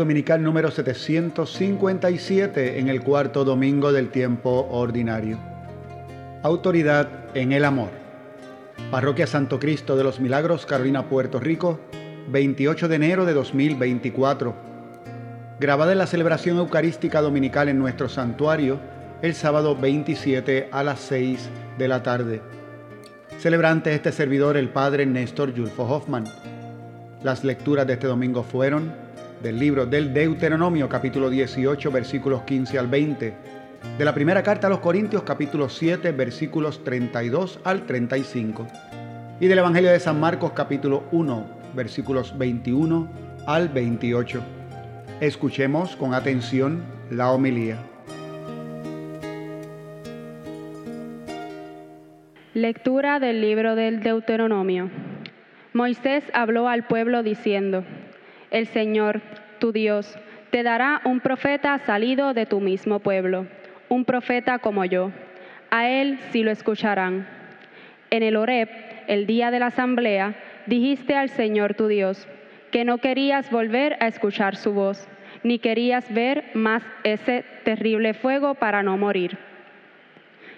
Dominical número 757 en el cuarto domingo del tiempo ordinario. Autoridad en el amor. Parroquia Santo Cristo de los Milagros, Carolina, Puerto Rico, 28 de enero de 2024. Grabada en la celebración eucarística dominical en nuestro santuario el sábado 27 a las 6 de la tarde. Celebrante este servidor el Padre Néstor Yulfo Hoffman. Las lecturas de este domingo fueron del libro del Deuteronomio capítulo 18 versículos 15 al 20, de la primera carta a los Corintios capítulo 7 versículos 32 al 35 y del Evangelio de San Marcos capítulo 1 versículos 21 al 28. Escuchemos con atención la homilía. Lectura del libro del Deuteronomio. Moisés habló al pueblo diciendo, El Señor, tu Dios, te dará un profeta salido de tu mismo pueblo, un profeta como yo. A él sí lo escucharán. En el Horeb, el día de la asamblea, dijiste al Señor tu Dios que no querías volver a escuchar su voz, ni querías ver más ese terrible fuego para no morir.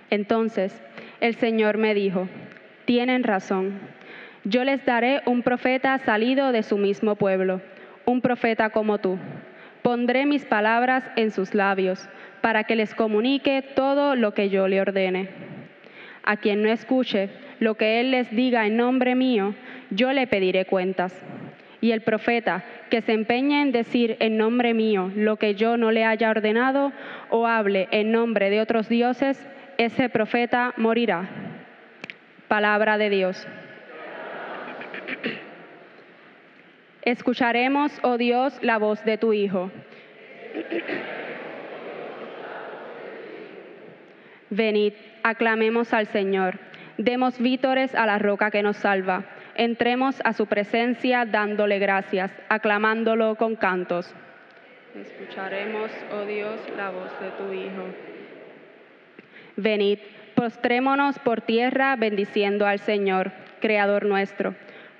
Entonces el Señor me dijo, tienen razón, yo les daré un profeta salido de su mismo pueblo, un profeta como tú. Pondré mis palabras en sus labios, para que les comunique todo lo que yo le ordene. A quien no escuche lo que él les diga en nombre mío, yo le pediré cuentas. Y el profeta que se empeñe en decir en nombre mío lo que yo no le haya ordenado o hable en nombre de otros dioses, ese profeta morirá. Palabra de Dios. Escucharemos, oh Dios, la voz de tu Hijo. Venid, aclamemos al Señor, demos vítores a la roca que nos salva, entremos a su presencia dándole gracias, aclamándolo con cantos. Escucharemos, oh Dios, la voz de tu Hijo. Venid, postrémonos por tierra bendiciendo al Señor, Creador nuestro,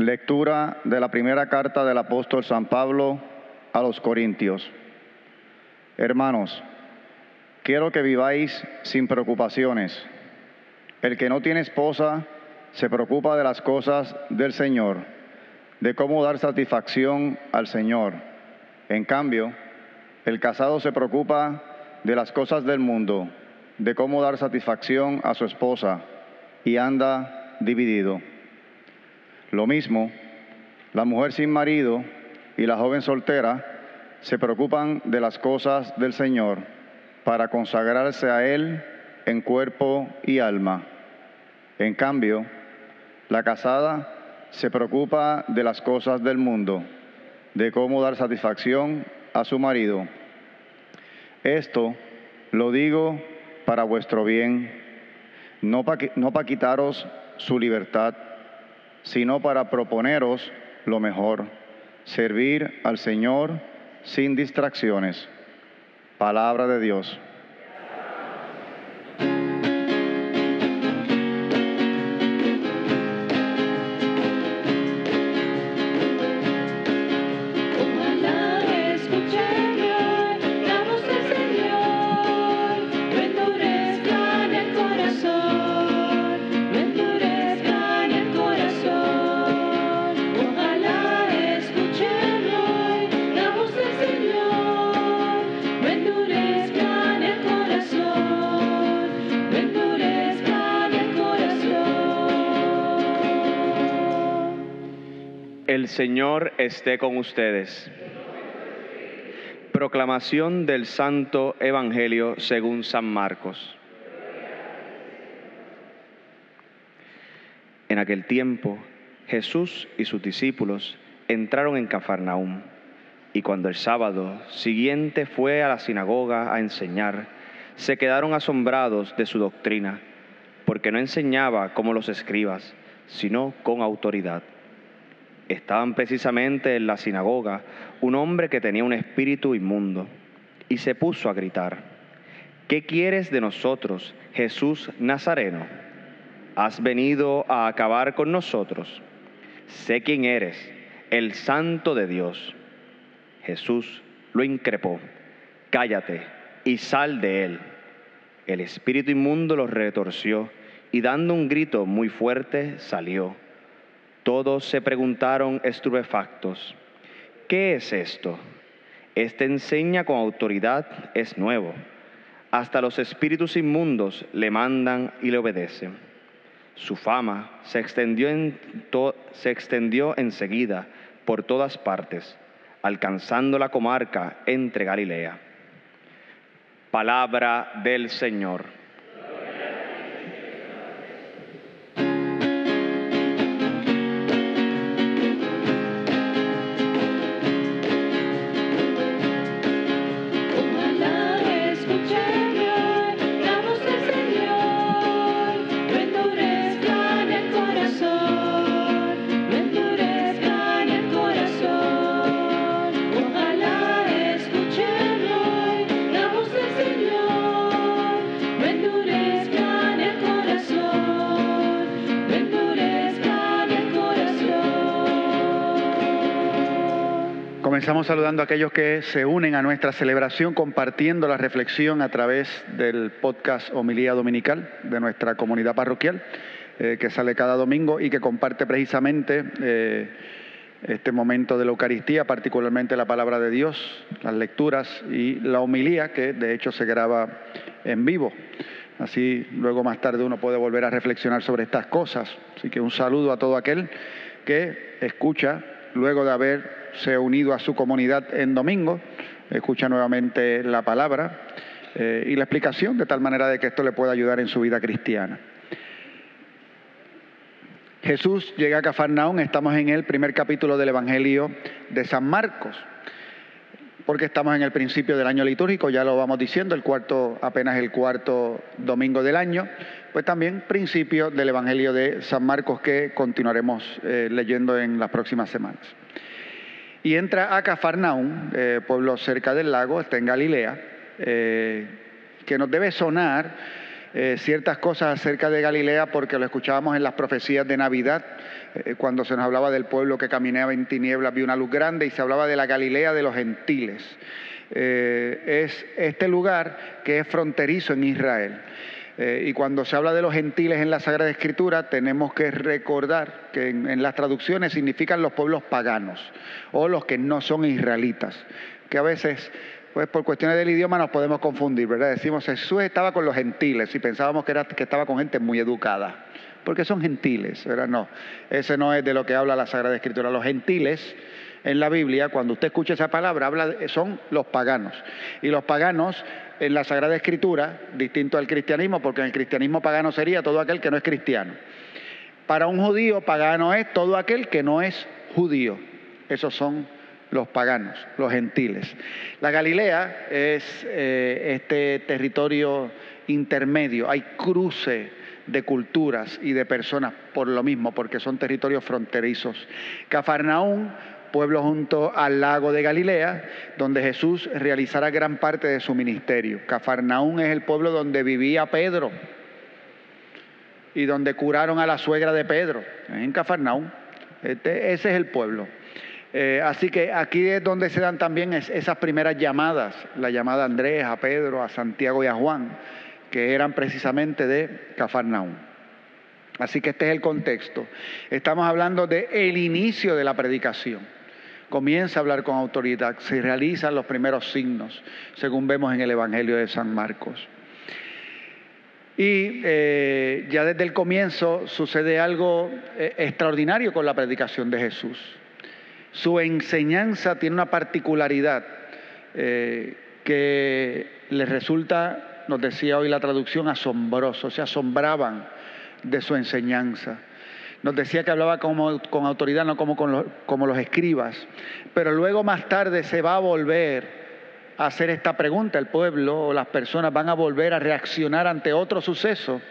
Lectura de la primera carta del apóstol San Pablo a los Corintios. Hermanos, quiero que viváis sin preocupaciones. El que no tiene esposa se preocupa de las cosas del Señor, de cómo dar satisfacción al Señor. En cambio, el casado se preocupa de las cosas del mundo, de cómo dar satisfacción a su esposa y anda dividido. Lo mismo, la mujer sin marido y la joven soltera se preocupan de las cosas del Señor para consagrarse a Él en cuerpo y alma. En cambio, la casada se preocupa de las cosas del mundo, de cómo dar satisfacción a su marido esto lo digo para vuestro bien, no para quitaros su libertad, sino para proponeros lo mejor, servir al Señor sin distracciones. Palabra de Dios. Señor esté con ustedes. Proclamación del Santo Evangelio según San Marcos. En aquel tiempo, Jesús y sus discípulos entraron en Cafarnaúm Y cuando el sábado siguiente fue a la sinagoga a enseñar, se quedaron asombrados de su doctrina, porque no enseñaba como los escribas, sino con autoridad. Estaban precisamente en la sinagoga un hombre que tenía un espíritu inmundo y se puso a gritar, ¿qué quieres de nosotros, Jesús Nazareno? ¿Has venido a acabar con nosotros? Sé quién eres, el santo de Dios. Jesús lo increpó, cállate y sal de él. El espíritu inmundo lo retorció y dando un grito muy fuerte salió. Todos se preguntaron estupefactos, ¿qué es esto? Este enseña con autoridad, es nuevo. Hasta los espíritus inmundos le mandan y le obedecen. Su fama se extendió, en se extendió enseguida por todas partes, alcanzando la comarca entre Galilea. Palabra del Señor. Comenzamos saludando a aquellos que se unen a nuestra celebración compartiendo la reflexión a través del podcast Homilía Dominical de nuestra comunidad parroquial, eh, que sale cada domingo y que comparte precisamente eh, este momento de la Eucaristía, particularmente la palabra de Dios, las lecturas y la homilía, que de hecho se graba en vivo. Así luego más tarde uno puede volver a reflexionar sobre estas cosas. Así que un saludo a todo aquel que escucha luego de haber se ha unido a su comunidad en domingo, escucha nuevamente la palabra eh, y la explicación de tal manera de que esto le pueda ayudar en su vida cristiana. Jesús llega a Cafarnaún, estamos en el primer capítulo del Evangelio de San Marcos, porque estamos en el principio del año litúrgico, ya lo vamos diciendo, el cuarto, apenas el cuarto domingo del año, pues también principio del Evangelio de San Marcos que continuaremos eh, leyendo en las próximas semanas y entra a Cafarnaún, eh, pueblo cerca del lago, está en Galilea, eh, que nos debe sonar ciertas cosas acerca de Galilea porque lo escuchábamos en las profecías de Navidad, cuando se nos hablaba del pueblo que caminaba en tinieblas, vio una luz grande y se hablaba de la Galilea de los gentiles. es este lugar que es fronterizo en Israel. Eh, y cuando se habla de los gentiles en la Sagrada Escritura, tenemos que recordar que en, las traducciones significan los pueblos paganos o los que no son israelitas, que a veces pues por cuestiones del idioma nos podemos confundir, ¿verdad? Decimos Jesús estaba con los gentiles y pensábamos que, era, que estaba con gente muy educada, porque son gentiles, ¿verdad? No, ese no es de lo que habla la Sagrada Escritura. Los gentiles en la Biblia, cuando usted escucha esa palabra, habla son los paganos. Y los paganos en la Sagrada Escritura, distinto al cristianismo, porque en el cristianismo pagano sería todo aquel que no es cristiano. Para un judío, pagano es todo aquel que no es judío. Esos son los paganos, los gentiles. La Galilea es eh, este territorio intermedio, hay cruce de culturas y de personas por lo mismo, porque son territorios fronterizos. Cafarnaún pueblo junto al lago de Galilea, donde Jesús realizará gran parte de su ministerio. Cafarnaún es el pueblo donde vivía Pedro y donde curaron a la suegra de Pedro, en Cafarnaún. Este, ese es el pueblo. Eh, así que aquí es donde se dan también esas primeras llamadas, la llamada a Andrés, a Pedro, a Santiago y a Juan, que eran precisamente de Cafarnaún. Así que este es el contexto. Estamos hablando del el inicio de la predicación comienza a hablar con autoridad, se realizan los primeros signos, según vemos en el Evangelio de San Marcos. Y eh, ya desde el comienzo sucede algo eh, extraordinario con la predicación de Jesús. Su enseñanza tiene una particularidad eh, que les resulta, nos decía hoy la traducción, asombroso, se asombraban de su enseñanza. Nos decía que hablaba como, con autoridad, no como, con los, como los escribas. Pero luego más tarde se va a volver a hacer esta pregunta. El pueblo o las personas van a volver a reaccionar ante otro suceso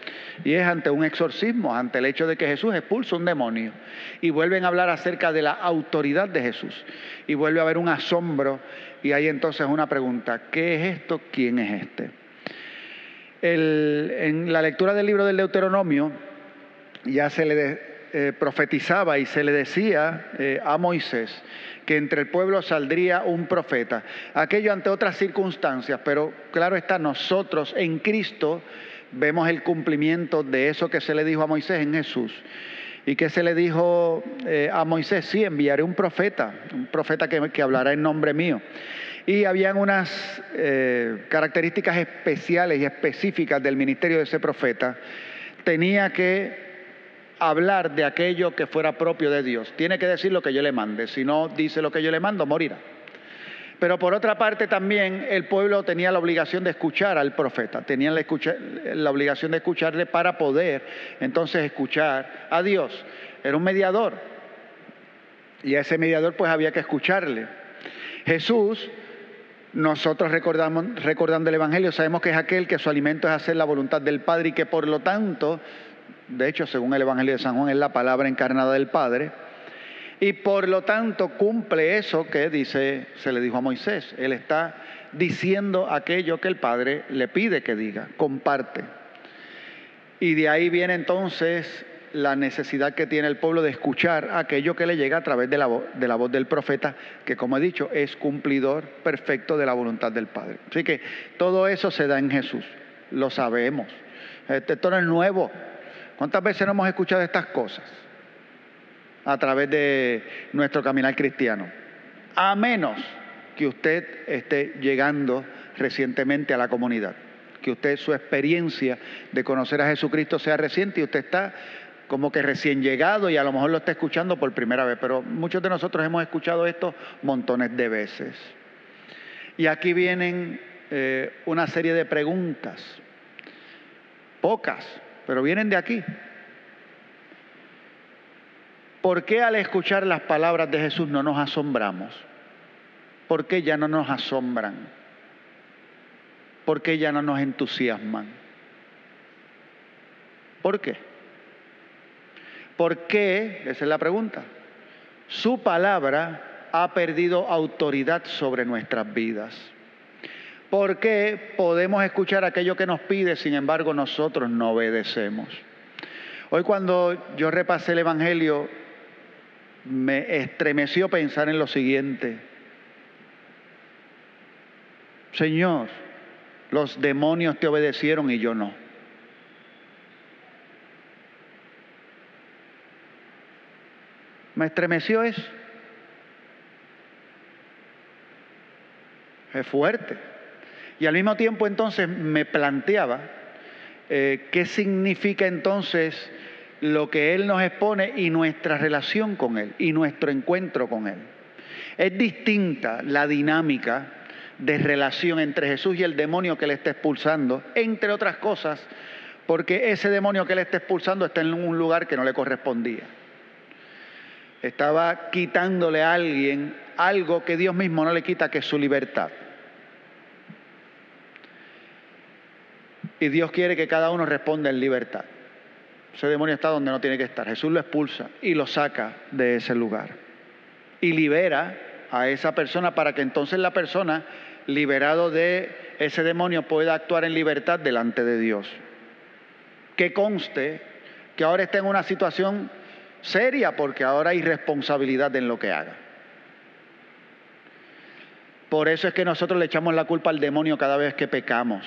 y es ante un exorcismo, ante el hecho de que Jesús expulsa un demonio. Y vuelven a hablar acerca de la autoridad de Jesús. Y vuelve a haber un asombro y hay entonces una pregunta, ¿qué es esto? ¿Quién es este? en la lectura del libro del Deuteronomio ya se le eh, profetizaba y se le decía eh, a Moisés que entre el pueblo saldría un profeta. Aquello ante otras circunstancias, pero claro está, nosotros en Cristo vemos el cumplimiento de eso que se le dijo a Moisés en Jesús. ¿Y que se le dijo eh, a Moisés? Sí, enviaré un profeta, un profeta que, que hablará en nombre mío. Y habían unas características especiales y específicas del ministerio de ese profeta. Tenía que hablar de aquello que fuera propio de Dios. Tiene que decir lo que yo le mande. Si no dice lo que yo le mando, morirá. Pero por otra parte también el pueblo tenía la obligación de escuchar al profeta, tenían la, obligación de escucharle para poder entonces escuchar a Dios. Era un mediador y a ese mediador pues había que escucharle. Jesús, nosotros recordamos, recordando el Evangelio, sabemos que es aquel que su alimento es hacer la voluntad del Padre y que por lo tanto de hecho, según el Evangelio de San Juan, es la palabra encarnada del Padre. Y por lo tanto cumple eso que dice, se le dijo a Moisés. Él está diciendo aquello que el Padre le pide que diga, comparte. Y de ahí viene entonces la necesidad que tiene el pueblo de escuchar aquello que le llega a través de la, voz, del profeta, que como he dicho, es cumplidor perfecto de la voluntad del Padre. Así que todo eso se da en Jesús, lo sabemos. Esto no es nuevo, ¿Cuántas veces no hemos escuchado estas cosas a través de nuestro caminar cristiano? A menos que usted esté llegando recientemente a la comunidad, que usted su experiencia de conocer a Jesucristo sea reciente y usted está como que recién llegado y a lo mejor lo está escuchando por primera vez, pero muchos de nosotros hemos escuchado esto montones de veces. Y aquí vienen eh, una serie de preguntas, pocas, pero vienen de aquí. ¿Por qué al escuchar las palabras de Jesús no nos asombramos? ¿Por qué ya no nos asombran? ¿Por qué ya no nos entusiasman? ¿Por qué? ¿Por qué? Esa es la pregunta. Su palabra ha perdido autoridad sobre nuestras vidas. ¿Por qué podemos escuchar aquello que nos pide, sin embargo nosotros no obedecemos? Hoy cuando yo repasé el Evangelio, me estremeció pensar en lo siguiente. Señor, los demonios te obedecieron y yo no. Me estremeció eso. Es fuerte. Y al mismo tiempo entonces me planteaba eh, qué significa entonces lo que Él nos expone y nuestra relación con Él y nuestro encuentro con Él. Es distinta la dinámica de relación entre Jesús y el demonio que le está expulsando, entre otras cosas, porque ese demonio que le está expulsando está en un lugar que no le correspondía. Estaba quitándole a alguien algo que Dios mismo no le quita, que es su libertad. Y Dios quiere que cada uno responda en libertad. Ese demonio está donde no tiene que estar. Jesús lo expulsa y lo saca de ese lugar. Y libera a esa persona para que entonces la persona, liberado de ese demonio, pueda actuar en libertad delante de Dios. Que conste que ahora está en una situación seria porque ahora hay responsabilidad en lo que haga. Por eso es que nosotros le echamos la culpa al demonio cada vez que pecamos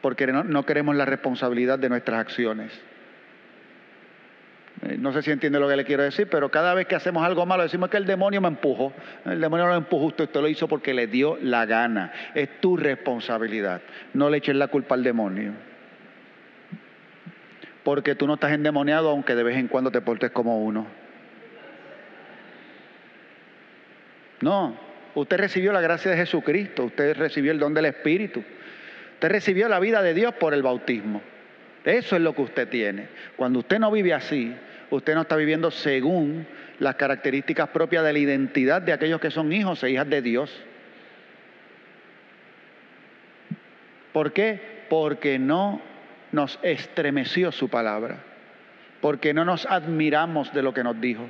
porque no, queremos la responsabilidad de nuestras acciones. Eh, no sé si entiende lo que le quiero decir, pero cada vez que hacemos algo malo decimos que el demonio me empujó. El demonio no lo empujó usted, usted lo hizo porque le dio la gana. Es tu responsabilidad. No le eches la culpa al demonio. Porque tú no estás endemoniado aunque de vez en cuando te portes como uno. No, usted recibió la gracia de Jesucristo, usted recibió el don del Espíritu. Usted recibió la vida de Dios por el bautismo. Eso es lo que usted tiene. Cuando usted no vive así, usted no está viviendo según las características propias de la identidad de aquellos que son hijos e hijas de Dios. ¿Por qué? Porque no nos estremeció su palabra, porque no nos admiramos de lo que nos dijo,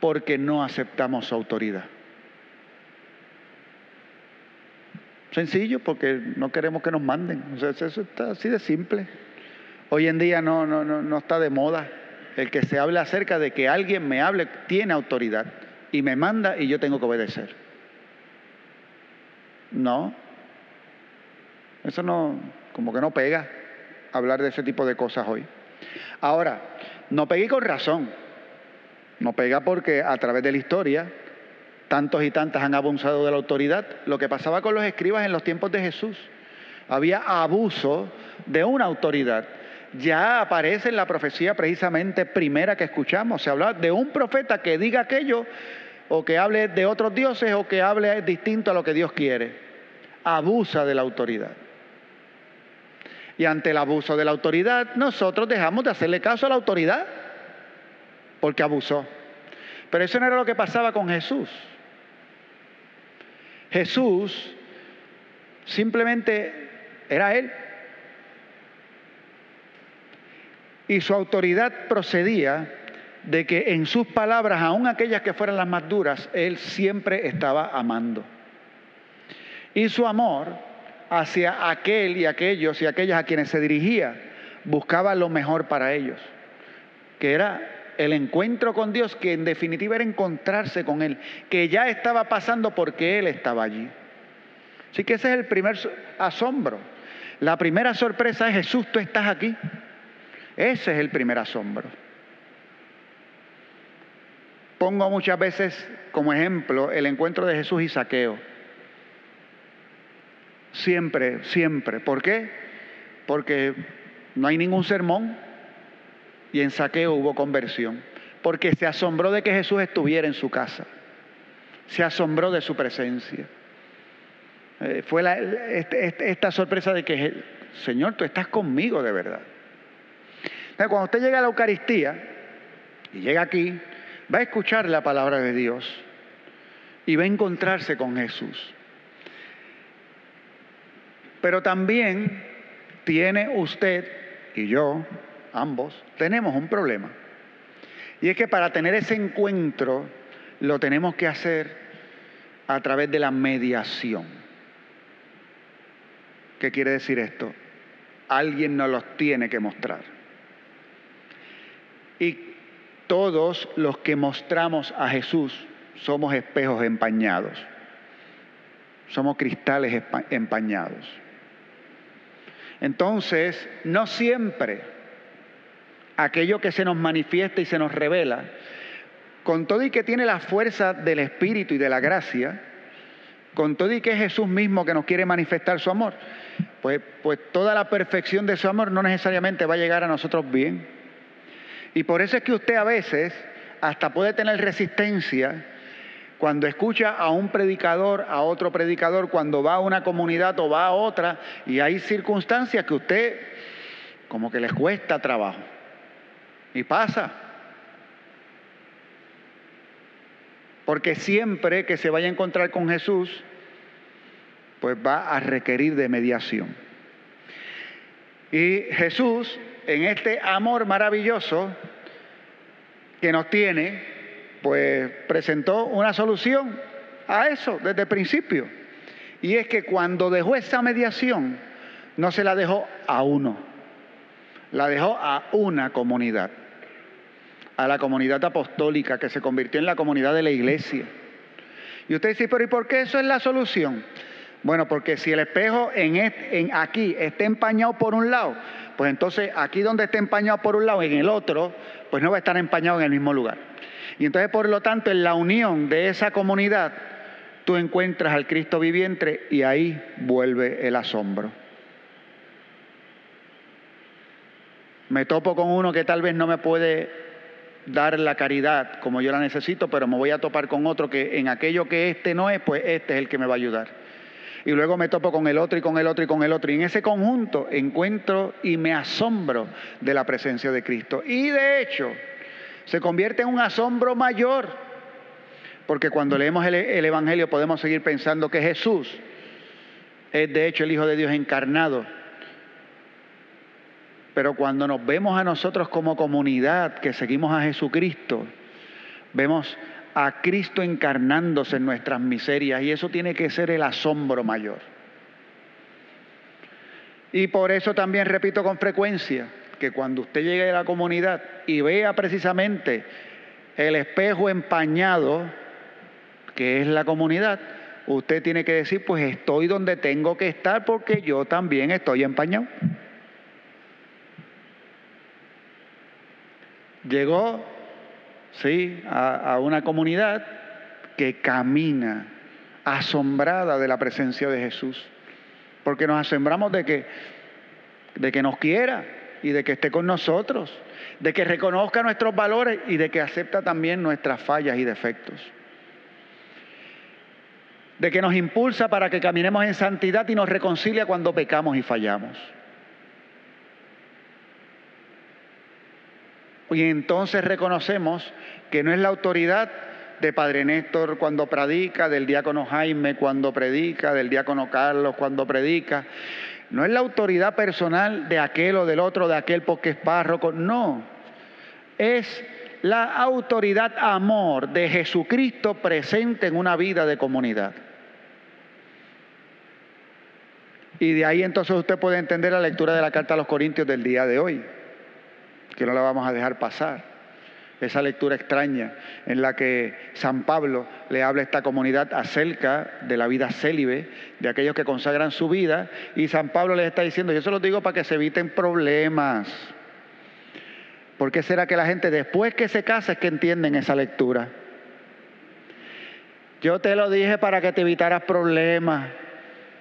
porque no aceptamos su autoridad. Sencillo, porque no queremos que nos manden. eso está así de simple. Hoy en día no, no, no, no está de moda el que se hable acerca de que alguien me hable, tiene autoridad y me manda y yo tengo que obedecer. No, eso no, como que no pega hablar de ese tipo de cosas hoy. Ahora, no pegué con razón. No pega porque a través de la historia tantos y tantas han abusado de la autoridad. Lo que pasaba con los escribas en los tiempos de Jesús. Había abuso de una autoridad. Ya aparece en la profecía precisamente primera que escuchamos. Se habla de un profeta que diga aquello o que hable de otros dioses o que hable distinto a lo que Dios quiere. Abusa de la autoridad. Y ante el abuso de la autoridad, nosotros dejamos de hacerle caso a la autoridad porque abusó. Pero eso no era lo que pasaba con Jesús. Jesús simplemente era Él. Y su autoridad procedía de que en sus palabras, aun aquellas que fueran las más duras, Él siempre estaba amando. Y su amor hacia aquel y aquellos y aquellas a quienes se dirigía buscaba lo mejor para ellos, que era el encuentro con Dios, que en definitiva era encontrarse con Él, que ya estaba pasando porque Él estaba allí. Así que ese es el primer asombro. La primera sorpresa es Jesús, tú estás aquí. Ese es el primer asombro. Pongo muchas veces como ejemplo el encuentro de Jesús y Saqueo. Siempre, siempre. ¿Por qué? Porque no hay ningún sermón, y en saqueo hubo conversión, porque se asombró de que Jesús estuviera en su casa, se asombró de su presencia. Eh, fue este, este, esta sorpresa de que, Señor, tú estás conmigo de verdad. cuando usted llega a la Eucaristía y llega aquí, va a escuchar la palabra de Dios y va a encontrarse con Jesús. Pero también tiene usted y yo ambos, tenemos un problema. Y es que para tener ese encuentro lo tenemos que hacer a través de la mediación. ¿Qué quiere decir esto? Alguien nos los tiene que mostrar. Y todos los que mostramos a Jesús somos espejos empañados. Somos cristales empañados. Entonces, no siempre aquello que se nos manifiesta y se nos revela, con todo y que tiene la fuerza del Espíritu y de la gracia, con todo y que es Jesús mismo que nos quiere manifestar su amor, pues, pues toda la perfección de su amor no necesariamente va a llegar a nosotros bien. Y por eso es que usted a veces hasta puede tener resistencia cuando escucha a un predicador, a otro predicador, cuando va a una comunidad o va a otra, y hay circunstancias que usted como que les cuesta trabajo. Y pasa. Porque siempre que se vaya a encontrar con Jesús, pues va a requerir de mediación. Y Jesús, en este amor maravilloso que nos tiene, pues presentó una solución a eso desde el principio. Y es que cuando dejó esa mediación, no se la dejó a uno, la dejó a una comunidad a la comunidad apostólica que se convirtió en la comunidad de la iglesia. Y usted dice, pero ¿y por qué eso es la solución? Bueno, porque si el espejo en, en aquí está empañado por un lado, pues entonces aquí donde está empañado por un lado, en el otro, pues no va a estar empañado en el mismo lugar. Y entonces, por lo tanto, en la unión de esa comunidad, tú encuentras al Cristo viviente y ahí vuelve el asombro. Me topo con uno que tal vez no me puede dar la caridad como yo la necesito, pero me voy a topar con otro que en aquello que este no es, pues este es el que me va a ayudar. y luego me topo con el otro y con el otro y con el otro. Y en ese conjunto encuentro y me asombro de la presencia de Cristo. Y de hecho, se convierte en un asombro mayor, porque cuando leemos el, Evangelio podemos seguir pensando que Jesús es de hecho el Hijo de Dios encarnado. Pero cuando nos vemos a nosotros como comunidad que seguimos a Jesucristo, vemos a Cristo encarnándose en nuestras miserias y eso tiene que ser el asombro mayor. Y por eso también repito con frecuencia que cuando usted llegue a la comunidad y vea precisamente el espejo empañado, que es la comunidad, usted tiene que decir, pues estoy donde tengo que estar porque yo también estoy empañado. Llegó, sí, a, una comunidad que camina asombrada de la presencia de Jesús, porque nos asombramos de que, de que nos quiera y de que esté con nosotros, de que reconozca nuestros valores y de que acepta también nuestras fallas y defectos de que nos impulsa para que caminemos en santidad y nos reconcilia cuando pecamos y fallamos. Y entonces reconocemos que no es la autoridad de Padre Néstor cuando predica, del diácono Jaime cuando predica, del diácono Carlos cuando predica. No es la autoridad personal de aquel o del otro, de aquel porque es párroco. No. Es la autoridad amor de Jesucristo presente en una vida de comunidad. Y de ahí entonces usted puede entender la lectura de la carta a los Corintios del día de hoy, que no la vamos a dejar pasar. Esa lectura extraña en la que San Pablo le habla a esta comunidad acerca de la vida célibe, de aquellos que consagran su vida, y San Pablo les está diciendo, yo se lo digo para que se eviten problemas. ¿Por qué será que la gente después que se casa es que entienden esa lectura? Yo te lo dije para que te evitaras problemas.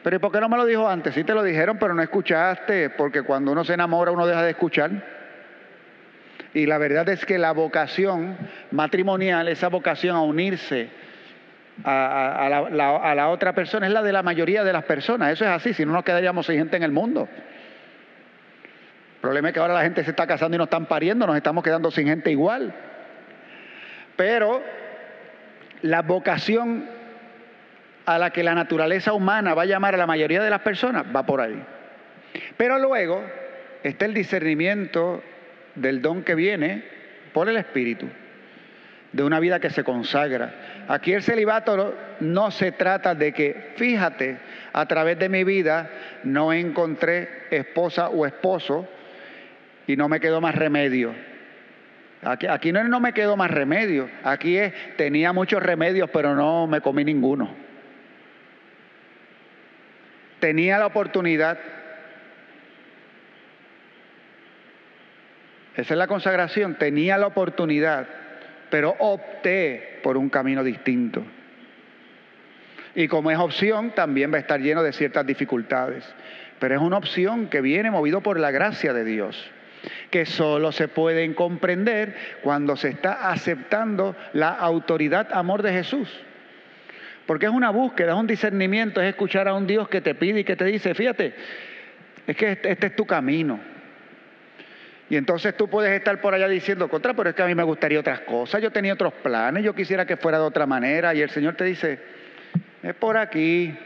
Pero ¿y por qué no me lo dijo antes? Sí te lo dijeron, pero no escuchaste, porque cuando uno se enamora uno deja de escuchar. Y la verdad es que la vocación matrimonial, esa vocación a unirse a, la, otra persona, es la de la mayoría de las personas. Eso es así, si no nos quedaríamos sin gente en el mundo. El problema es que ahora la gente se está casando y no están pariendo, nos estamos quedando sin gente igual. Pero la vocación a la que la naturaleza humana va a llamar a la mayoría de las personas, va por ahí. Pero luego está el discernimiento del don que viene por el Espíritu, de una vida que se consagra. Aquí el celibato no se trata de que, fíjate, a través de mi vida no encontré esposa o esposo y no me quedó más remedio. Aquí, no, no me quedó más remedio, aquí es, tenía muchos remedios, pero no me comí ninguno tenía la oportunidad. Esa es la consagración, tenía la oportunidad, pero opté por un camino distinto. Y como es opción, también va a estar lleno de ciertas dificultades. Pero es una opción que viene movido por la gracia de Dios, que solo se pueden comprender cuando se está aceptando la autoridad, amor de Jesús. Porque es una búsqueda, es un discernimiento, es escuchar a un Dios que te pide y que te dice, fíjate, es que este, este, es tu camino. Y entonces tú puedes estar por allá diciendo, contra, pero es que a mí me gustaría otras cosas, yo tenía otros planes, yo quisiera que fuera de otra manera. Y el Señor te dice, es por aquí.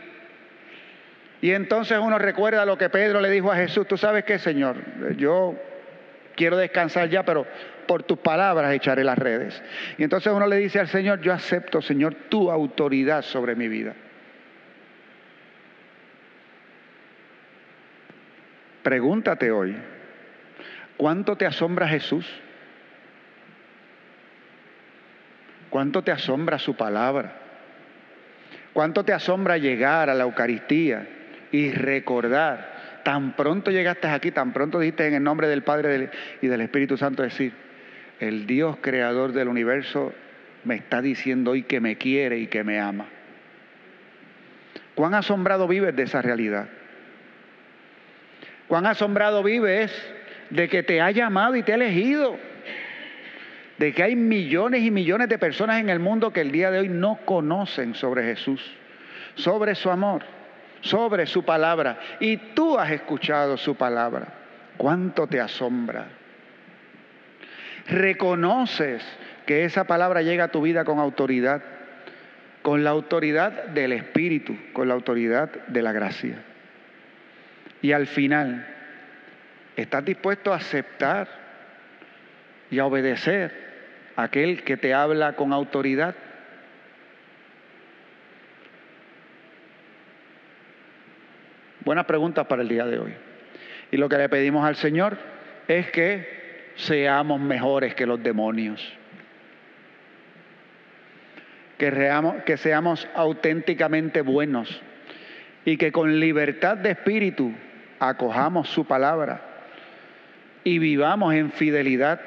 Y entonces uno recuerda lo que Pedro le dijo a Jesús, tú sabes qué, Señor, yo quiero descansar ya, pero por tus palabras echaré las redes. Y entonces uno le dice al Señor, yo acepto, Señor, tu autoridad sobre mi vida. Pregúntate hoy, ¿cuánto te asombra Jesús? ¿Cuánto te asombra su palabra? ¿Cuánto te asombra llegar a la Eucaristía y recordar? Tan pronto llegaste aquí, tan pronto dijiste en el nombre del Padre y del Espíritu Santo decir, el Dios creador del universo me está diciendo hoy que me quiere y que me ama. ¿Cuán asombrado vives de esa realidad? ¿Cuán asombrado vives de que te ha llamado y te ha elegido? De que hay millones y millones de personas en el mundo que el día de hoy no conocen sobre Jesús, sobre su amor. sobre su palabra y tú has escuchado su palabra. ¿Cuánto te asombra? Reconoces que esa palabra llega a tu vida con autoridad, con la autoridad del Espíritu, con la autoridad de la gracia. Y al final, ¿estás dispuesto a aceptar y a obedecer a aquel que te habla con autoridad? Buenas preguntas para el día de hoy. Y lo que le pedimos al Señor es que seamos mejores que los demonios. Que, seamos auténticamente buenos y que con libertad de espíritu acojamos su palabra y vivamos en fidelidad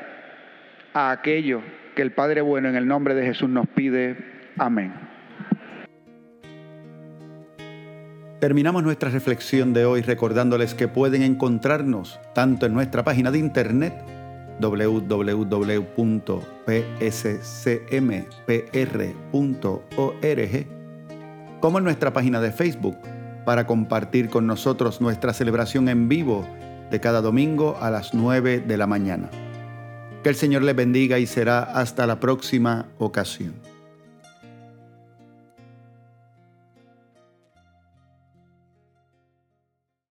a aquello que el Padre bueno en el nombre de Jesús nos pide. Amén. Terminamos nuestra reflexión de hoy recordándoles que pueden encontrarnos tanto en nuestra página de internet www.pscmpr.org como en nuestra página de Facebook para compartir con nosotros nuestra celebración en vivo de cada domingo a las 9 de la mañana. Que el Señor les bendiga y será hasta la próxima ocasión.